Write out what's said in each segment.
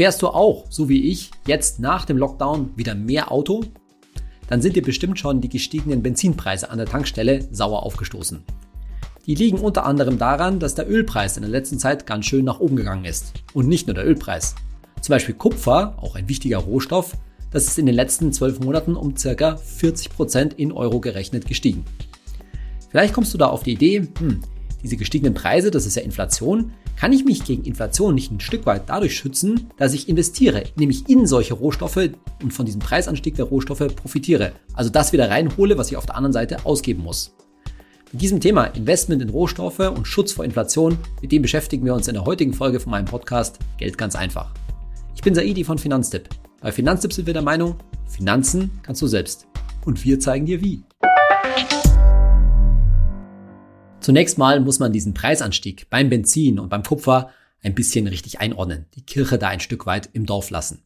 Fährst du auch, so wie ich, jetzt nach dem Lockdown wieder mehr Auto? Dann sind dir bestimmt schon die gestiegenen Benzinpreise an der Tankstelle sauer aufgestoßen. Die liegen unter anderem daran, dass der Ölpreis in der letzten Zeit ganz schön nach oben gegangen ist. Und nicht nur der Ölpreis. Zum Beispiel Kupfer, auch ein wichtiger Rohstoff, das ist in den letzten zwölf Monaten um ca. 40 Prozent in Euro gerechnet gestiegen. Vielleicht kommst du da auf die Idee, hm, diese gestiegenen Preise, das ist ja Inflation, kann ich mich gegen Inflation nicht ein Stück weit dadurch schützen, dass ich investiere, nämlich in solche Rohstoffe und von diesem Preisanstieg der Rohstoffe profitiere. Also das wieder reinhole, was ich auf der anderen Seite ausgeben muss. Mit diesem Thema Investment in Rohstoffe und Schutz vor Inflation, mit dem beschäftigen wir uns in der heutigen Folge von meinem Podcast Geld ganz einfach. Ich bin Saidi von Finanztipp. Bei Finanztipp sind wir der Meinung, Finanzen kannst du selbst. Und wir zeigen dir wie. Zunächst mal muss man diesen Preisanstieg beim Benzin und beim Kupfer ein bisschen richtig einordnen, die Kirche da ein Stück weit im Dorf lassen.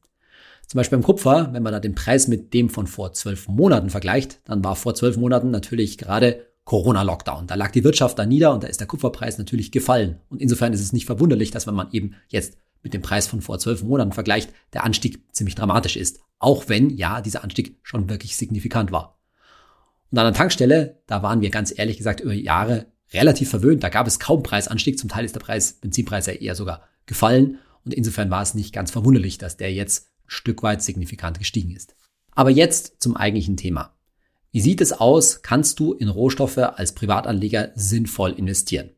Zum Beispiel beim Kupfer, wenn man da den Preis mit dem von vor zwölf Monaten vergleicht, dann war vor zwölf Monaten natürlich gerade Corona-Lockdown. Da lag die Wirtschaft da nieder und da ist der Kupferpreis natürlich gefallen. Und insofern ist es nicht verwunderlich, dass wenn man eben jetzt mit dem Preis von vor zwölf Monaten vergleicht, der Anstieg ziemlich dramatisch ist. Auch wenn, ja, dieser Anstieg schon wirklich signifikant war. Und an der Tankstelle, da waren wir ganz ehrlich gesagt über Jahre relativ verwöhnt. Da gab es kaum Preisanstieg. Zum Teil ist der Preis, Benzinpreis ja eher sogar gefallen. Und insofern war es nicht ganz verwunderlich, dass der jetzt ein Stück weit signifikant gestiegen ist. Aber jetzt zum eigentlichen Thema. Wie sieht es aus? Kannst du in Rohstoffe als Privatanleger sinnvoll investieren?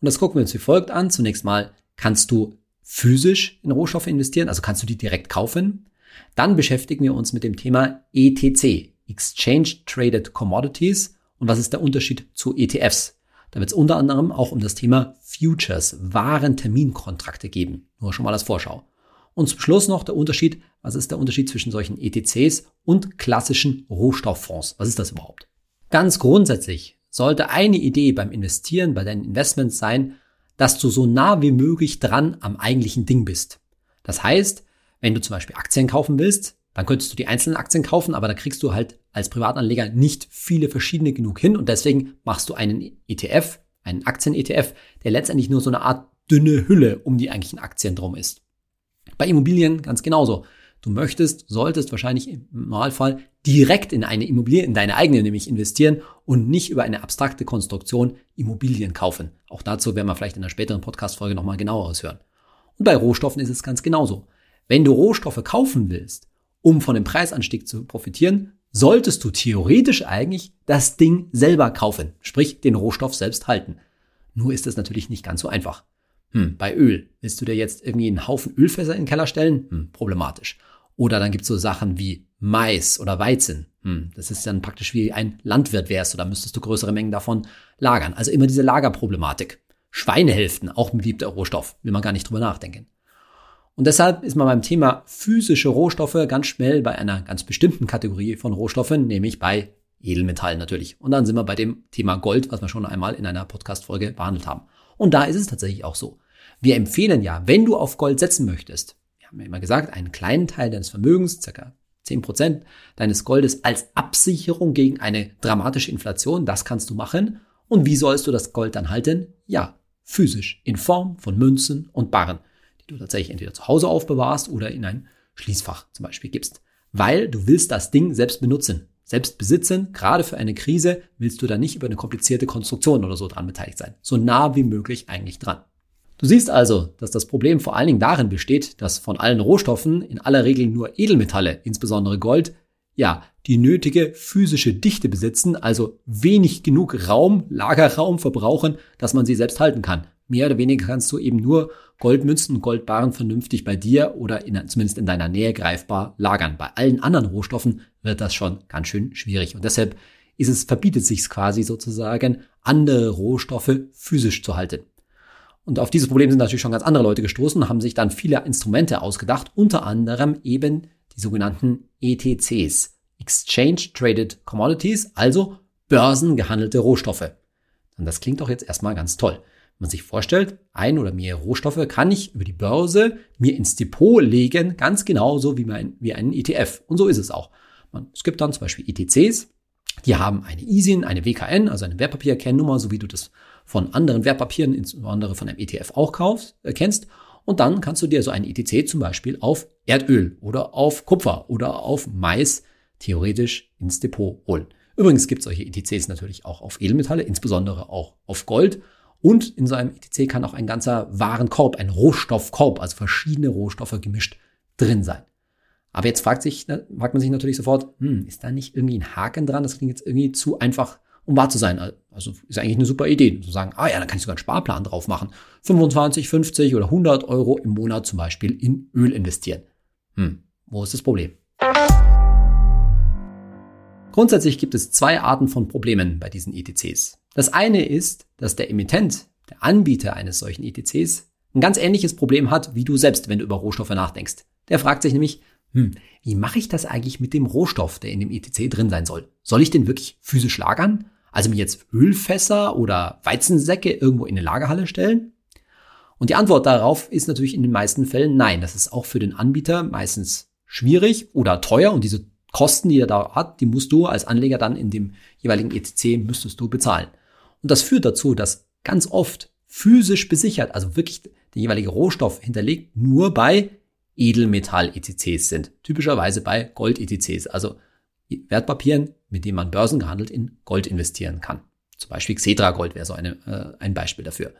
Und das gucken wir uns wie folgt an. Zunächst mal kannst du physisch in Rohstoffe investieren, also kannst du die direkt kaufen. Dann beschäftigen wir uns mit dem Thema ETC, Exchange Traded Commodities. Und was ist der Unterschied zu ETFs? Da wird es unter anderem auch um das Thema Futures, Warenterminkontrakte geben. Nur schon mal als Vorschau. Und zum Schluss noch der Unterschied, was ist der Unterschied zwischen solchen ETCs und klassischen Rohstofffonds? Was ist das überhaupt? Ganz grundsätzlich sollte eine Idee beim Investieren, bei deinen Investments sein, dass du so nah wie möglich dran am eigentlichen Ding bist. Das heißt, wenn du zum Beispiel Aktien kaufen willst, dann könntest du die einzelnen Aktien kaufen, aber da kriegst du halt als Privatanleger nicht viele verschiedene genug hin und deswegen machst du einen ETF, einen Aktien-ETF, der letztendlich nur so eine Art dünne Hülle um die eigentlichen Aktien drum ist. Bei Immobilien ganz genauso. Du möchtest, solltest wahrscheinlich im Normalfall direkt in eine Immobilie, in deine eigene nämlich investieren und nicht über eine abstrakte Konstruktion Immobilien kaufen. Auch dazu werden wir vielleicht in einer späteren Podcast-Folge nochmal genauer aushören. Und bei Rohstoffen ist es ganz genauso. Wenn du Rohstoffe kaufen willst, um von dem Preisanstieg zu profitieren, solltest du theoretisch eigentlich das Ding selber kaufen, sprich den Rohstoff selbst halten. Nur ist es natürlich nicht ganz so einfach. Hm, bei Öl, willst du dir jetzt irgendwie einen Haufen Ölfässer in den Keller stellen? Hm, problematisch. Oder dann gibt's so Sachen wie Mais oder Weizen. Hm, das ist dann praktisch wie ein Landwirt wärst, oder müsstest du größere Mengen davon lagern. Also immer diese Lagerproblematik. Schweinehälften, auch ein beliebter Rohstoff, will man gar nicht drüber nachdenken. Und deshalb ist man beim Thema physische Rohstoffe ganz schnell bei einer ganz bestimmten Kategorie von Rohstoffen, nämlich bei Edelmetallen natürlich. Und dann sind wir bei dem Thema Gold, was wir schon einmal in einer Podcast-Folge behandelt haben. Und da ist es tatsächlich auch so. Wir empfehlen ja, wenn du auf Gold setzen möchtest, wir haben ja immer gesagt, einen kleinen Teil deines Vermögens, circa 10% deines Goldes als Absicherung gegen eine dramatische Inflation, das kannst du machen. Und wie sollst du das Gold dann halten? Ja, physisch, in Form von Münzen und Barren du tatsächlich entweder zu Hause aufbewahrst oder in ein Schließfach zum Beispiel gibst. Weil du willst das Ding selbst benutzen. Selbst besitzen, gerade für eine Krise, willst du da nicht über eine komplizierte Konstruktion oder so dran beteiligt sein. So nah wie möglich eigentlich dran. Du siehst also, dass das Problem vor allen Dingen darin besteht, dass von allen Rohstoffen in aller Regel nur Edelmetalle, insbesondere Gold, ja, die nötige physische Dichte besitzen, also wenig genug Raum, Lagerraum verbrauchen, dass man sie selbst halten kann mehr oder weniger kannst du eben nur Goldmünzen und Goldbarren vernünftig bei dir oder in, zumindest in deiner Nähe greifbar lagern. Bei allen anderen Rohstoffen wird das schon ganz schön schwierig. Und deshalb ist es, verbietet sich quasi sozusagen, andere Rohstoffe physisch zu halten. Und auf dieses Problem sind natürlich schon ganz andere Leute gestoßen und haben sich dann viele Instrumente ausgedacht, unter anderem eben die sogenannten ETCs, Exchange Traded Commodities, also börsengehandelte Rohstoffe. Und das klingt doch jetzt erstmal ganz toll man sich vorstellt, ein oder mehrere Rohstoffe kann ich über die Börse mir ins Depot legen, ganz genauso wie, mein, wie einen ETF. Und so ist es auch. Man, es gibt dann zum Beispiel ETCs, die haben eine ISIN, eine WKN, also eine Wertpapierkennnummer, so wie du das von anderen Wertpapieren, insbesondere von einem ETF auch kaufst, äh, kennst. Und dann kannst du dir so ein ETC zum Beispiel auf Erdöl oder auf Kupfer oder auf Mais theoretisch ins Depot holen. Übrigens gibt es solche ETCs natürlich auch auf Edelmetalle, insbesondere auch auf Gold. Und in so einem ETC kann auch ein ganzer Warenkorb, ein Rohstoffkorb, also verschiedene Rohstoffe gemischt drin sein. Aber jetzt fragt, sich, fragt man sich natürlich sofort, hm, ist da nicht irgendwie ein Haken dran? Das klingt jetzt irgendwie zu einfach, um wahr zu sein. Also ist eigentlich eine super Idee, zu sagen, ah ja, dann kann ich sogar einen Sparplan drauf machen. 25, 50 oder 100 Euro im Monat zum Beispiel in Öl investieren. Hm, wo ist das Problem? Grundsätzlich gibt es zwei Arten von Problemen bei diesen ETCs. Das eine ist, dass der Emittent, der Anbieter eines solchen ETCs, ein ganz ähnliches Problem hat wie du selbst, wenn du über Rohstoffe nachdenkst. Der fragt sich nämlich, hm, wie mache ich das eigentlich mit dem Rohstoff, der in dem ETC drin sein soll? Soll ich den wirklich physisch lagern? Also mir jetzt Ölfässer oder Weizensäcke irgendwo in eine Lagerhalle stellen? Und die Antwort darauf ist natürlich in den meisten Fällen nein. Das ist auch für den Anbieter meistens schwierig oder teuer und diese Kosten, die er da hat, die musst du als Anleger dann in dem jeweiligen ETC müsstest du bezahlen. Und das führt dazu, dass ganz oft physisch besichert, also wirklich der jeweilige Rohstoff hinterlegt, nur bei Edelmetall-ETCs sind. Typischerweise bei Gold-ETCs, also Wertpapieren, mit denen man börsengehandelt in Gold investieren kann. Zum Beispiel Xetra Gold wäre so eine, äh, ein Beispiel dafür.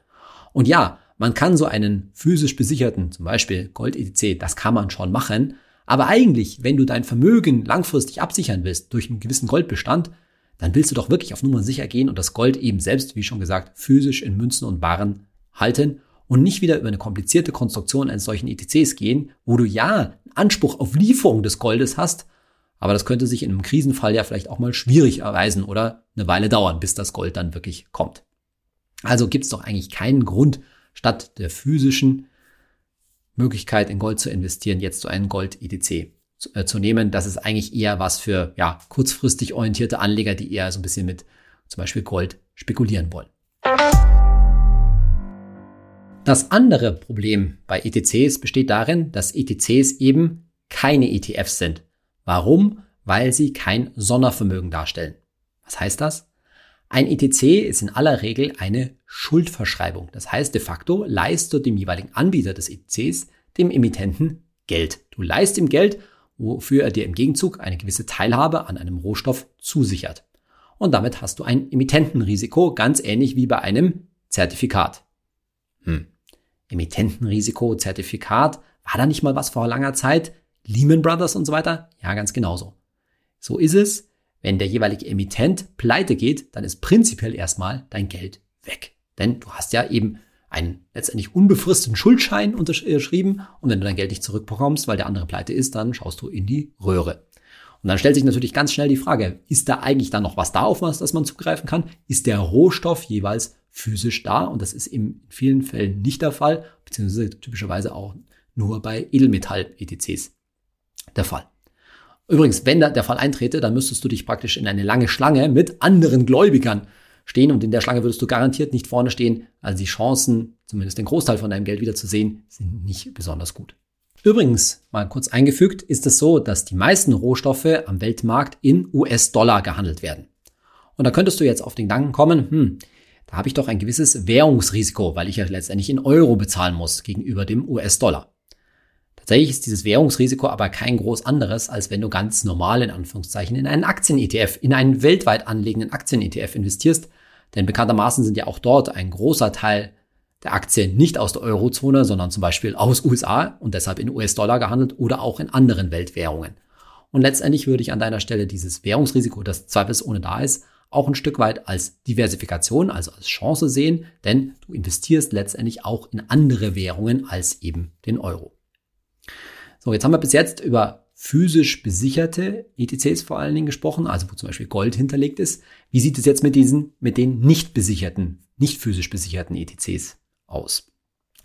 Und ja, man kann so einen physisch besicherten, zum Beispiel Gold-ETC, das kann man schon machen. Aber eigentlich, wenn du dein Vermögen langfristig absichern willst durch einen gewissen Goldbestand, dann willst du doch wirklich auf Nummer sicher gehen und das Gold eben selbst, wie schon gesagt, physisch in Münzen und Waren halten und nicht wieder über eine komplizierte Konstruktion eines solchen ETCs gehen, wo du ja Anspruch auf Lieferung des Goldes hast, aber das könnte sich in einem Krisenfall ja vielleicht auch mal schwierig erweisen oder eine Weile dauern, bis das Gold dann wirklich kommt. Also gibt es doch eigentlich keinen Grund, statt der physischen Möglichkeit in Gold zu investieren, jetzt so einen Gold-ETC zu, äh, zu nehmen. Das ist eigentlich eher was für ja, kurzfristig orientierte Anleger, die eher so ein bisschen mit zum Beispiel Gold spekulieren wollen. Das andere Problem bei ETCs besteht darin, dass ETCs eben keine ETFs sind. Warum? Weil sie kein Sondervermögen darstellen. Was heißt das? Ein ETC ist in aller Regel eine Schuldverschreibung. Das heißt, de facto leist du dem jeweiligen Anbieter des ETCs, dem Emittenten, Geld. Du leist ihm Geld, wofür er dir im Gegenzug eine gewisse Teilhabe an einem Rohstoff zusichert. Und damit hast du ein Emittentenrisiko, ganz ähnlich wie bei einem Zertifikat. Hm. Emittentenrisiko, Zertifikat, war da nicht mal was vor langer Zeit? Lehman Brothers und so weiter? Ja, ganz genauso. So ist es. Wenn der jeweilige Emittent pleite geht, dann ist prinzipiell erstmal dein Geld weg. Denn du hast ja eben einen letztendlich unbefristeten Schuldschein unterschrieben und wenn du dein Geld nicht zurückbekommst, weil der andere pleite ist, dann schaust du in die Röhre. Und dann stellt sich natürlich ganz schnell die Frage, ist da eigentlich dann noch was da, auf was das man zugreifen kann? Ist der Rohstoff jeweils physisch da und das ist in vielen Fällen nicht der Fall, beziehungsweise typischerweise auch nur bei Edelmetall-ETCs der Fall. Übrigens, wenn der Fall eintrete, dann müsstest du dich praktisch in eine lange Schlange mit anderen Gläubigern stehen und in der Schlange würdest du garantiert nicht vorne stehen. Also die Chancen, zumindest den Großteil von deinem Geld wieder zu sehen, sind nicht besonders gut. Übrigens, mal kurz eingefügt, ist es so, dass die meisten Rohstoffe am Weltmarkt in US-Dollar gehandelt werden. Und da könntest du jetzt auf den Gedanken kommen, hm, da habe ich doch ein gewisses Währungsrisiko, weil ich ja letztendlich in Euro bezahlen muss gegenüber dem US-Dollar. Tatsächlich ist dieses Währungsrisiko aber kein groß anderes, als wenn du ganz normal in Anführungszeichen in einen Aktien-ETF, in einen weltweit anlegenden Aktien-ETF investierst. Denn bekanntermaßen sind ja auch dort ein großer Teil der Aktien nicht aus der Eurozone, sondern zum Beispiel aus USA und deshalb in US-Dollar gehandelt oder auch in anderen Weltwährungen. Und letztendlich würde ich an deiner Stelle dieses Währungsrisiko, das zweifelsohne da ist, auch ein Stück weit als Diversifikation, also als Chance sehen, denn du investierst letztendlich auch in andere Währungen als eben den Euro. So, jetzt haben wir bis jetzt über physisch besicherte ETCs vor allen Dingen gesprochen, also wo zum Beispiel Gold hinterlegt ist. Wie sieht es jetzt mit diesen, mit den nicht besicherten, nicht physisch besicherten ETCs aus?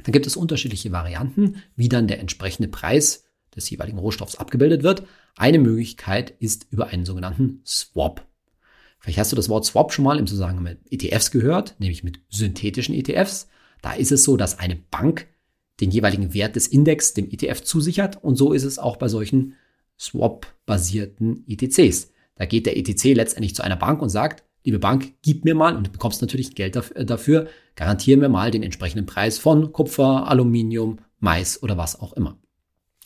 Da gibt es unterschiedliche Varianten, wie dann der entsprechende Preis des jeweiligen Rohstoffs abgebildet wird. Eine Möglichkeit ist über einen sogenannten Swap. Vielleicht hast du das Wort Swap schon mal im Zusammenhang mit ETFs gehört, nämlich mit synthetischen ETFs. Da ist es so, dass eine Bank den jeweiligen Wert des Index dem ETF zusichert und so ist es auch bei solchen Swap-basierten ETCs. Da geht der ETC letztendlich zu einer Bank und sagt, liebe Bank, gib mir mal, und du bekommst natürlich Geld dafür, garantiere mir mal den entsprechenden Preis von Kupfer, Aluminium, Mais oder was auch immer.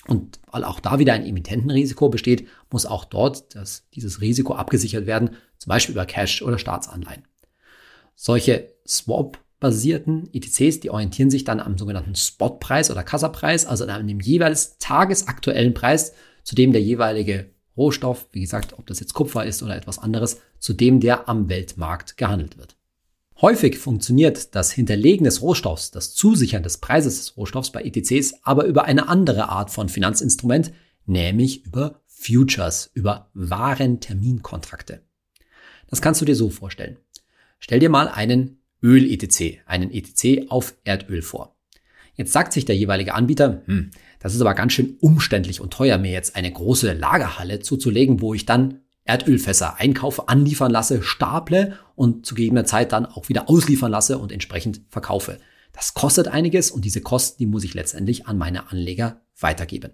Und weil auch da wieder ein Emittentenrisiko besteht, muss auch dort das, dieses Risiko abgesichert werden, zum Beispiel über Cash oder Staatsanleihen. Solche Swap-basierten ETCs, die orientieren sich dann am sogenannten Spotpreis oder Kassapreis, also an dem jeweils tagesaktuellen Preis, zu dem der jeweilige Rohstoff, wie gesagt, ob das jetzt Kupfer ist oder etwas anderes, zu dem der am Weltmarkt gehandelt wird. Häufig funktioniert das Hinterlegen des Rohstoffs, das Zusichern des Preises des Rohstoffs bei ETCs aber über eine andere Art von Finanzinstrument, nämlich über Futures, über Warenterminkontrakte. Das kannst du dir so vorstellen. Stell dir mal einen Öl-ETC, einen ETC auf Erdöl vor. Jetzt sagt sich der jeweilige Anbieter, hm, das ist aber ganz schön umständlich und teuer, mir jetzt eine große Lagerhalle zuzulegen, wo ich dann Erdölfässer einkaufe, anliefern lasse, staple und zu gegebener Zeit dann auch wieder ausliefern lasse und entsprechend verkaufe. Das kostet einiges und diese Kosten, die muss ich letztendlich an meine Anleger weitergeben.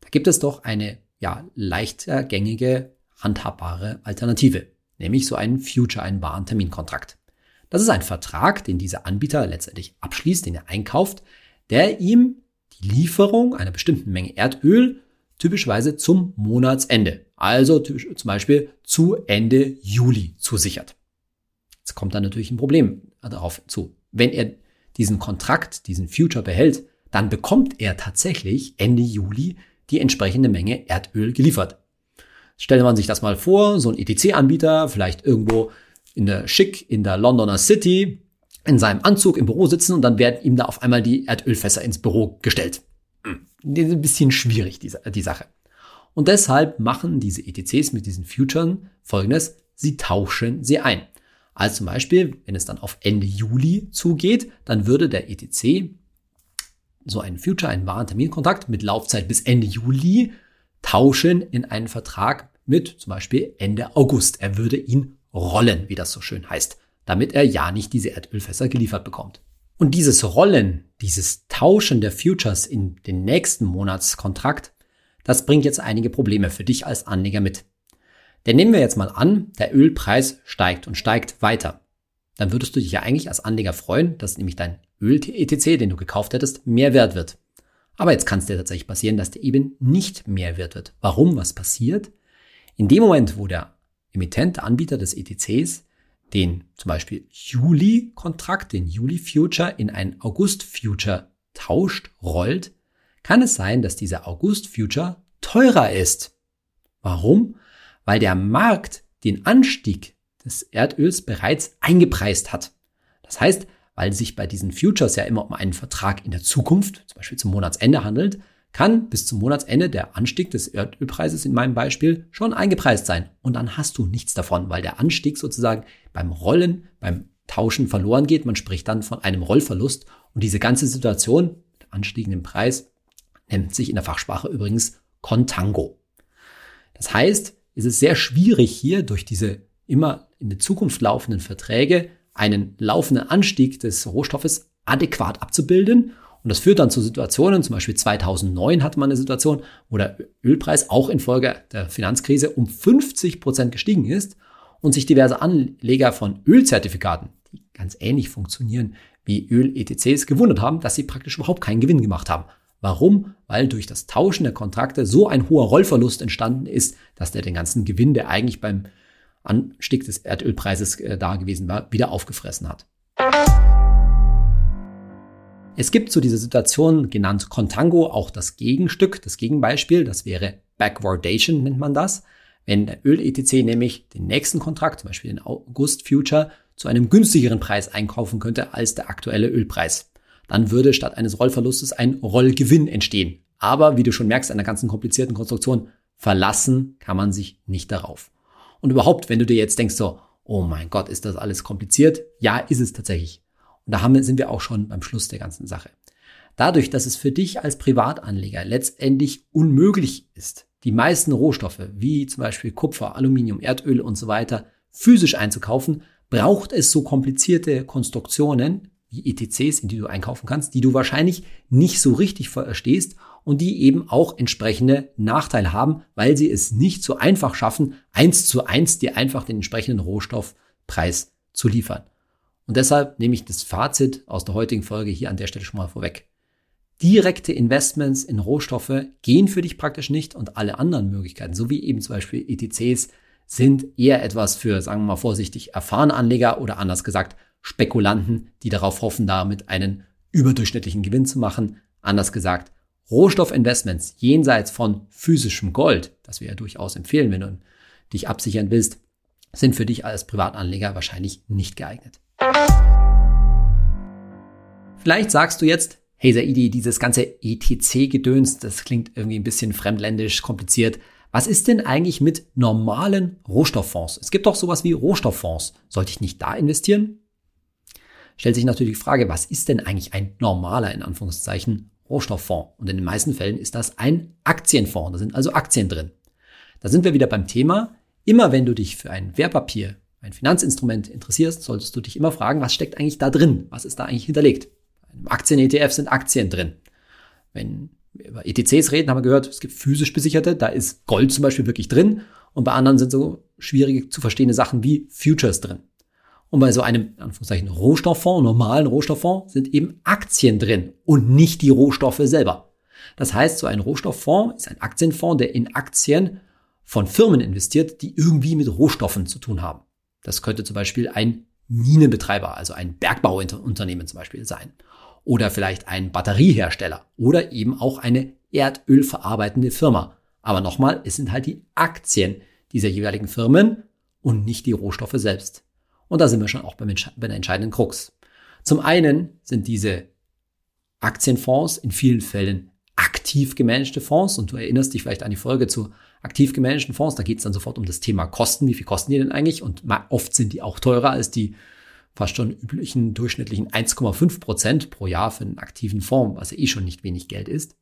Da gibt es doch eine ja, leichter gängige, handhabbare Alternative, nämlich so einen Future, einen Warenterminkontrakt. Das ist ein Vertrag, den dieser Anbieter letztendlich abschließt, den er einkauft, der ihm die Lieferung einer bestimmten Menge Erdöl typischerweise zum Monatsende, also zum Beispiel zu Ende Juli zusichert. Jetzt kommt dann natürlich ein Problem darauf zu. Wenn er diesen Kontrakt, diesen Future behält, dann bekommt er tatsächlich Ende Juli die entsprechende Menge Erdöl geliefert. Stelle man sich das mal vor, so ein ETC-Anbieter, vielleicht irgendwo in der Schick in der Londoner City, in seinem Anzug im Büro sitzen und dann werden ihm da auf einmal die Erdölfässer ins Büro gestellt ein bisschen schwierig, die, die Sache. Und deshalb machen diese ETCs mit diesen Futures folgendes, sie tauschen sie ein. Also zum Beispiel, wenn es dann auf Ende Juli zugeht, dann würde der ETC so einen Future, einen Warenterminkontrakt mit Laufzeit bis Ende Juli tauschen in einen Vertrag mit zum Beispiel Ende August. Er würde ihn rollen, wie das so schön heißt, damit er ja nicht diese Erdölfässer geliefert bekommt. Und dieses Rollen, dieses Tauschen der Futures in den nächsten Monatskontrakt, das bringt jetzt einige Probleme für dich als Anleger mit. Denn nehmen wir jetzt mal an, der Ölpreis steigt und steigt weiter. Dann würdest du dich ja eigentlich als Anleger freuen, dass nämlich dein Öl-ETC, den du gekauft hättest, mehr wert wird. Aber jetzt kann es dir tatsächlich passieren, dass der eben nicht mehr wert wird. Warum? Was passiert? In dem Moment, wo der Emittent, der Anbieter des ETCs, den zum Beispiel Juli-Kontrakt, den Juli-Future in einen August-Future tauscht, rollt, kann es sein, dass dieser August-Future teurer ist. Warum? Weil der Markt den Anstieg des Erdöls bereits eingepreist hat. Das heißt, weil sich bei diesen Futures ja immer um einen Vertrag in der Zukunft, zum Beispiel zum Monatsende handelt, kann bis zum Monatsende der Anstieg des Erdölpreises in meinem Beispiel schon eingepreist sein. Und dann hast du nichts davon, weil der Anstieg sozusagen beim Rollen, beim Tauschen verloren geht. Man spricht dann von einem Rollverlust. Und diese ganze Situation mit anstiegendem Preis nennt sich in der Fachsprache übrigens Contango. Das heißt, es ist sehr schwierig hier durch diese immer in die Zukunft laufenden Verträge einen laufenden Anstieg des Rohstoffes adäquat abzubilden und das führt dann zu Situationen, zum Beispiel 2009 hatte man eine Situation, wo der Ölpreis auch infolge der Finanzkrise um 50 Prozent gestiegen ist und sich diverse Anleger von Ölzertifikaten, die ganz ähnlich funktionieren wie Öl-ETCs, gewundert haben, dass sie praktisch überhaupt keinen Gewinn gemacht haben. Warum? Weil durch das Tauschen der Kontrakte so ein hoher Rollverlust entstanden ist, dass der den ganzen Gewinn, der eigentlich beim Anstieg des Erdölpreises äh, da gewesen war, wieder aufgefressen hat. Es gibt zu dieser Situation genannt Contango auch das Gegenstück, das Gegenbeispiel, das wäre Backwardation nennt man das. Wenn der Öl-ETC nämlich den nächsten Kontrakt, zum Beispiel den August-Future, zu einem günstigeren Preis einkaufen könnte als der aktuelle Ölpreis, dann würde statt eines Rollverlustes ein Rollgewinn entstehen. Aber wie du schon merkst an der ganzen komplizierten Konstruktion, verlassen kann man sich nicht darauf. Und überhaupt, wenn du dir jetzt denkst so, oh mein Gott, ist das alles kompliziert? Ja, ist es tatsächlich. Und da haben, sind wir auch schon beim Schluss der ganzen Sache. Dadurch, dass es für dich als Privatanleger letztendlich unmöglich ist, die meisten Rohstoffe, wie zum Beispiel Kupfer, Aluminium, Erdöl und so weiter, physisch einzukaufen, braucht es so komplizierte Konstruktionen wie ETCs, in die du einkaufen kannst, die du wahrscheinlich nicht so richtig verstehst und die eben auch entsprechende Nachteile haben, weil sie es nicht so einfach schaffen, eins zu eins dir einfach den entsprechenden Rohstoffpreis zu liefern. Und deshalb nehme ich das Fazit aus der heutigen Folge hier an der Stelle schon mal vorweg. direkte Investments in Rohstoffe gehen für dich praktisch nicht und alle anderen Möglichkeiten, so wie eben zum Beispiel ETCs, sind eher etwas für, sagen wir mal vorsichtig, erfahrene Anleger oder anders gesagt Spekulanten, die darauf hoffen, damit einen überdurchschnittlichen Gewinn zu machen. Anders gesagt, Rohstoffinvestments jenseits von physischem Gold, das wir ja durchaus empfehlen, wenn du dich absichern willst, sind für dich als Privatanleger wahrscheinlich nicht geeignet. Vielleicht sagst du jetzt, hey Saidi, dieses ganze ETC-Gedöns, das klingt irgendwie ein bisschen fremdländisch, kompliziert. Was ist denn eigentlich mit normalen Rohstofffonds? Es gibt doch sowas wie Rohstofffonds. Sollte ich nicht da investieren? Stellt sich natürlich die Frage, was ist denn eigentlich ein normaler, in Anführungszeichen, Rohstofffonds? Und in den meisten Fällen ist das ein Aktienfonds. Da sind also Aktien drin. Da sind wir wieder beim Thema. Immer wenn du dich für ein Wertpapier, ein Finanzinstrument interessierst, solltest du dich immer fragen, was steckt eigentlich da drin? Was ist da eigentlich hinterlegt? Im Aktien-ETF sind Aktien drin. Wenn wir über ETCs reden, haben wir gehört, es gibt physisch besicherte, da ist Gold zum Beispiel wirklich drin und bei anderen sind so schwierige zu verstehende Sachen wie Futures drin. Und bei so einem, in Anführungszeichen, Rohstofffonds, normalen Rohstofffonds, sind eben Aktien drin und nicht die Rohstoffe selber. Das heißt, so ein Rohstofffonds ist ein Aktienfonds, der in Aktien von Firmen investiert, die irgendwie mit Rohstoffen zu tun haben. Das könnte zum Beispiel ein Minenbetreiber, also ein Bergbauunternehmen zum Beispiel sein oder vielleicht ein Batteriehersteller oder eben auch eine erdölverarbeitende Firma. Aber nochmal, es sind halt die Aktien dieser jeweiligen Firmen und nicht die Rohstoffe selbst. Und da sind wir schon auch beim, bei der entscheidenden Krux. Zum einen sind diese Aktienfonds in vielen Fällen aktiv gemanagte Fonds. Und du erinnerst dich vielleicht an die Folge zu aktiv gemanagten Fonds, da geht es dann sofort um das Thema Kosten, wie viel kosten die denn eigentlich? Und oft sind die auch teurer als die fast schon üblichen durchschnittlichen 1,5 Prozent pro Jahr für einen aktiven Fonds, was ja eh schon nicht wenig Geld ist.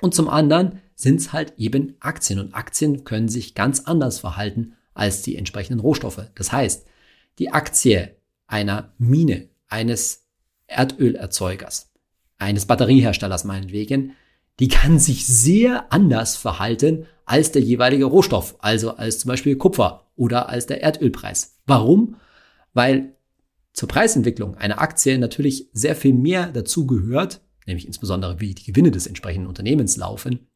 Und zum anderen sind es halt eben Aktien. Und Aktien können sich ganz anders verhalten als die entsprechenden Rohstoffe. Das heißt, die Aktie einer Mine, eines Erdölerzeugers, eines Batterieherstellers meinetwegen, die kann sich sehr anders verhalten als der jeweilige Rohstoff, also als zum Beispiel Kupfer oder als der Erdölpreis. Warum? Weil zur Preisentwicklung einer Aktie natürlich sehr viel mehr dazu gehört, nämlich insbesondere wie die Gewinne des entsprechenden Unternehmens laufen,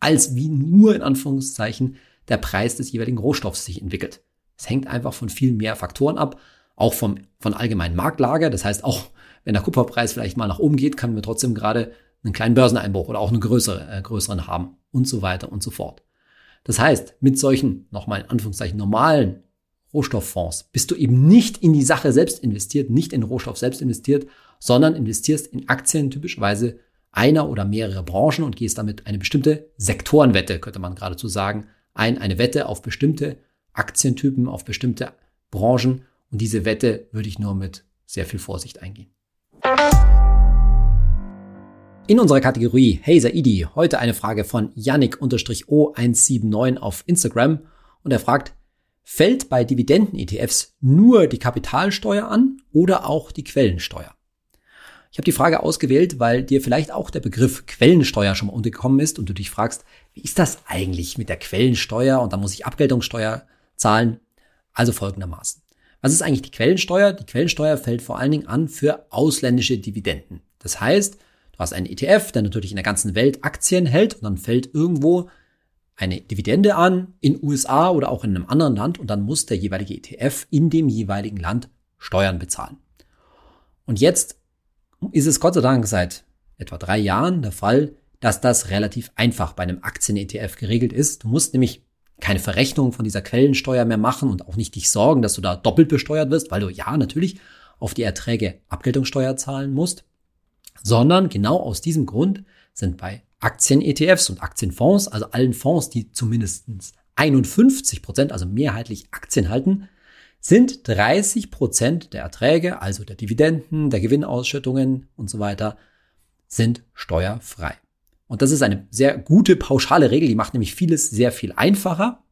als wie nur in Anführungszeichen der Preis des jeweiligen Rohstoffs sich entwickelt. Es hängt einfach von viel mehr Faktoren ab, auch vom, von allgemeinen Marktlage. Das heißt, auch wenn der Kupferpreis vielleicht mal nach oben geht, können wir trotzdem gerade einen kleinen Börseneinbruch oder auch einen größere, äh, größeren haben und so weiter und so fort. Das heißt, mit solchen, nochmal in Anführungszeichen, normalen Rohstofffonds bist du eben nicht in die Sache selbst investiert, nicht in Rohstoff selbst investiert, sondern investierst in Aktien typischerweise einer oder mehrere Branchen und gehst damit eine bestimmte Sektorenwette, könnte man geradezu sagen, ein, eine Wette auf bestimmte Aktientypen, auf bestimmte Branchen und diese Wette würde ich nur mit sehr viel Vorsicht eingehen. In unserer Kategorie Hey Saidi heute eine Frage von Yannick-O179 auf Instagram und er fragt, Fällt bei Dividenden-ETFs nur die Kapitalsteuer an oder auch die Quellensteuer? Ich habe die Frage ausgewählt, weil dir vielleicht auch der Begriff Quellensteuer schon mal untergekommen ist und du dich fragst, wie ist das eigentlich mit der Quellensteuer und da muss ich Abgeltungssteuer zahlen? Also folgendermaßen. Was ist eigentlich die Quellensteuer? Die Quellensteuer fällt vor allen Dingen an für ausländische Dividenden. Das heißt, hast einen ETF, der natürlich in der ganzen Welt Aktien hält und dann fällt irgendwo eine Dividende an in USA oder auch in einem anderen Land und dann muss der jeweilige ETF in dem jeweiligen Land Steuern bezahlen. Und jetzt ist es Gott sei Dank seit etwa drei Jahren der Fall, dass das relativ einfach bei einem Aktien-ETF geregelt ist. Du musst nämlich keine Verrechnung von dieser Quellensteuer mehr machen und auch nicht dich sorgen, dass du da doppelt besteuert wirst, weil du ja natürlich auf die Erträge Abgeltungssteuer zahlen musst, sondern genau aus diesem Grund sind bei Aktien-ETFs und Aktienfonds, also allen Fonds, die zumindest 51 Prozent, also mehrheitlich Aktien halten, sind 30 Prozent der Erträge, also der Dividenden, der Gewinnausschüttungen und so weiter, sind steuerfrei. Und das ist eine sehr gute pauschale Regel, die macht nämlich vieles sehr viel einfacher.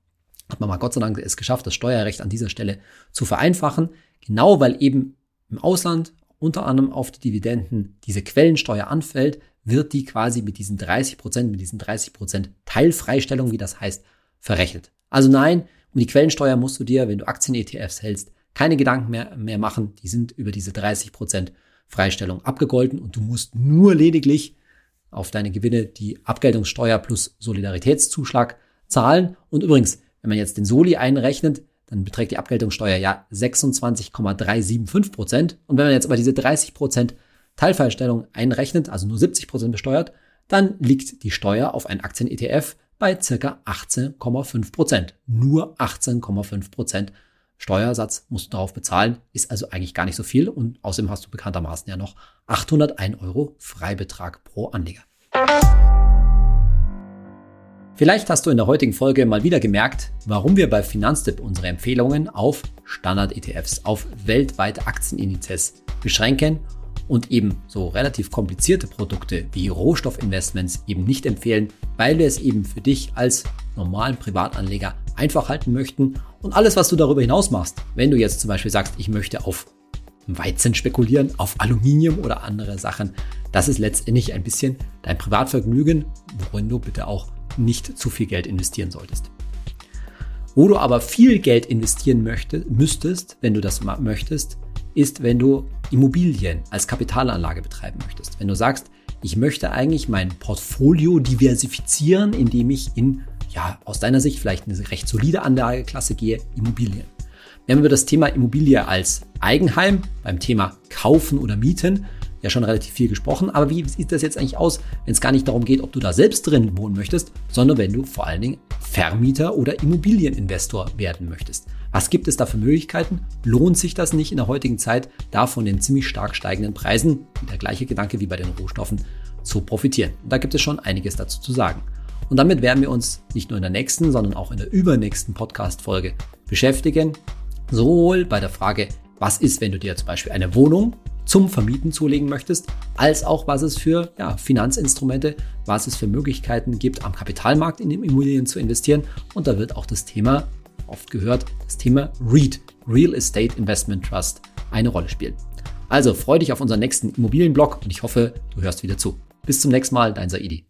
Hat man mal Gott sei Dank es geschafft, das Steuerrecht an dieser Stelle zu vereinfachen. Genau weil eben im Ausland unter anderem auf die Dividenden diese Quellensteuer anfällt, wird die quasi mit diesen 30 Prozent, mit diesen 30 Prozent Teilfreistellung, wie das heißt, verrechnet. Also nein, um die Quellensteuer musst du dir, wenn du Aktien-ETFs hältst, keine Gedanken mehr, mehr machen. Die sind über diese 30 Prozent Freistellung abgegolten und du musst nur lediglich auf deine Gewinne die Abgeltungssteuer plus Solidaritätszuschlag zahlen. Und übrigens, wenn man jetzt den Soli einrechnet, dann beträgt die Abgeltungssteuer ja 26,375 Prozent. Und wenn man jetzt aber diese 30 Prozent Teilfallstellung einrechnet, also nur 70 Prozent besteuert, dann liegt die Steuer auf einen Aktien-ETF bei circa 18,5 Prozent. Nur 18,5 Prozent Steuersatz musst du darauf bezahlen, ist also eigentlich gar nicht so viel und außerdem hast du bekanntermaßen ja noch 801 Euro Freibetrag pro Anleger. Vielleicht hast du in der heutigen Folge mal wieder gemerkt, warum wir bei Finanztipp unsere Empfehlungen auf Standard-ETFs, auf weltweite Aktienindizes beschränken und eben so relativ komplizierte Produkte wie Rohstoffinvestments eben nicht empfehlen, weil wir es eben für dich als normalen Privatanleger einfach halten möchten. Und alles, was du darüber hinaus machst, wenn du jetzt zum Beispiel sagst, ich möchte auf Weizen spekulieren, auf Aluminium oder andere Sachen, das ist letztendlich ein bisschen dein Privatvergnügen, worin du bitte auch nicht zu viel Geld investieren solltest. Wo du aber viel Geld investieren möchte, müsstest, wenn du das möchtest, ist, wenn du Immobilien als Kapitalanlage betreiben möchtest. Wenn du sagst, ich möchte eigentlich mein Portfolio diversifizieren, indem ich in, ja, aus deiner Sicht vielleicht eine recht solide Anlageklasse gehe, Immobilien. Wir haben über das Thema Immobilie als Eigenheim beim Thema Kaufen oder Mieten ja schon relativ viel gesprochen. Aber wie sieht das jetzt eigentlich aus, wenn es gar nicht darum geht, ob du da selbst drin wohnen möchtest, sondern wenn du vor allen Dingen Vermieter oder Immobilieninvestor werden möchtest? Was gibt es da für Möglichkeiten? Lohnt sich das nicht in der heutigen Zeit, da von den ziemlich stark steigenden Preisen, der gleiche Gedanke wie bei den Rohstoffen, zu profitieren? Und da gibt es schon einiges dazu zu sagen. Und damit werden wir uns nicht nur in der nächsten, sondern auch in der übernächsten Podcast-Folge beschäftigen. Sowohl bei der Frage, was ist, wenn du dir zum Beispiel eine Wohnung zum Vermieten zulegen möchtest, als auch was es für ja, Finanzinstrumente, was es für Möglichkeiten gibt, am Kapitalmarkt in Immobilien zu investieren. Und da wird auch das Thema, oft gehört, das Thema REIT, Real Estate Investment Trust, eine Rolle spielen. Also freue dich auf unseren nächsten Immobilienblog und ich hoffe, du hörst wieder zu. Bis zum nächsten Mal, dein Saidi.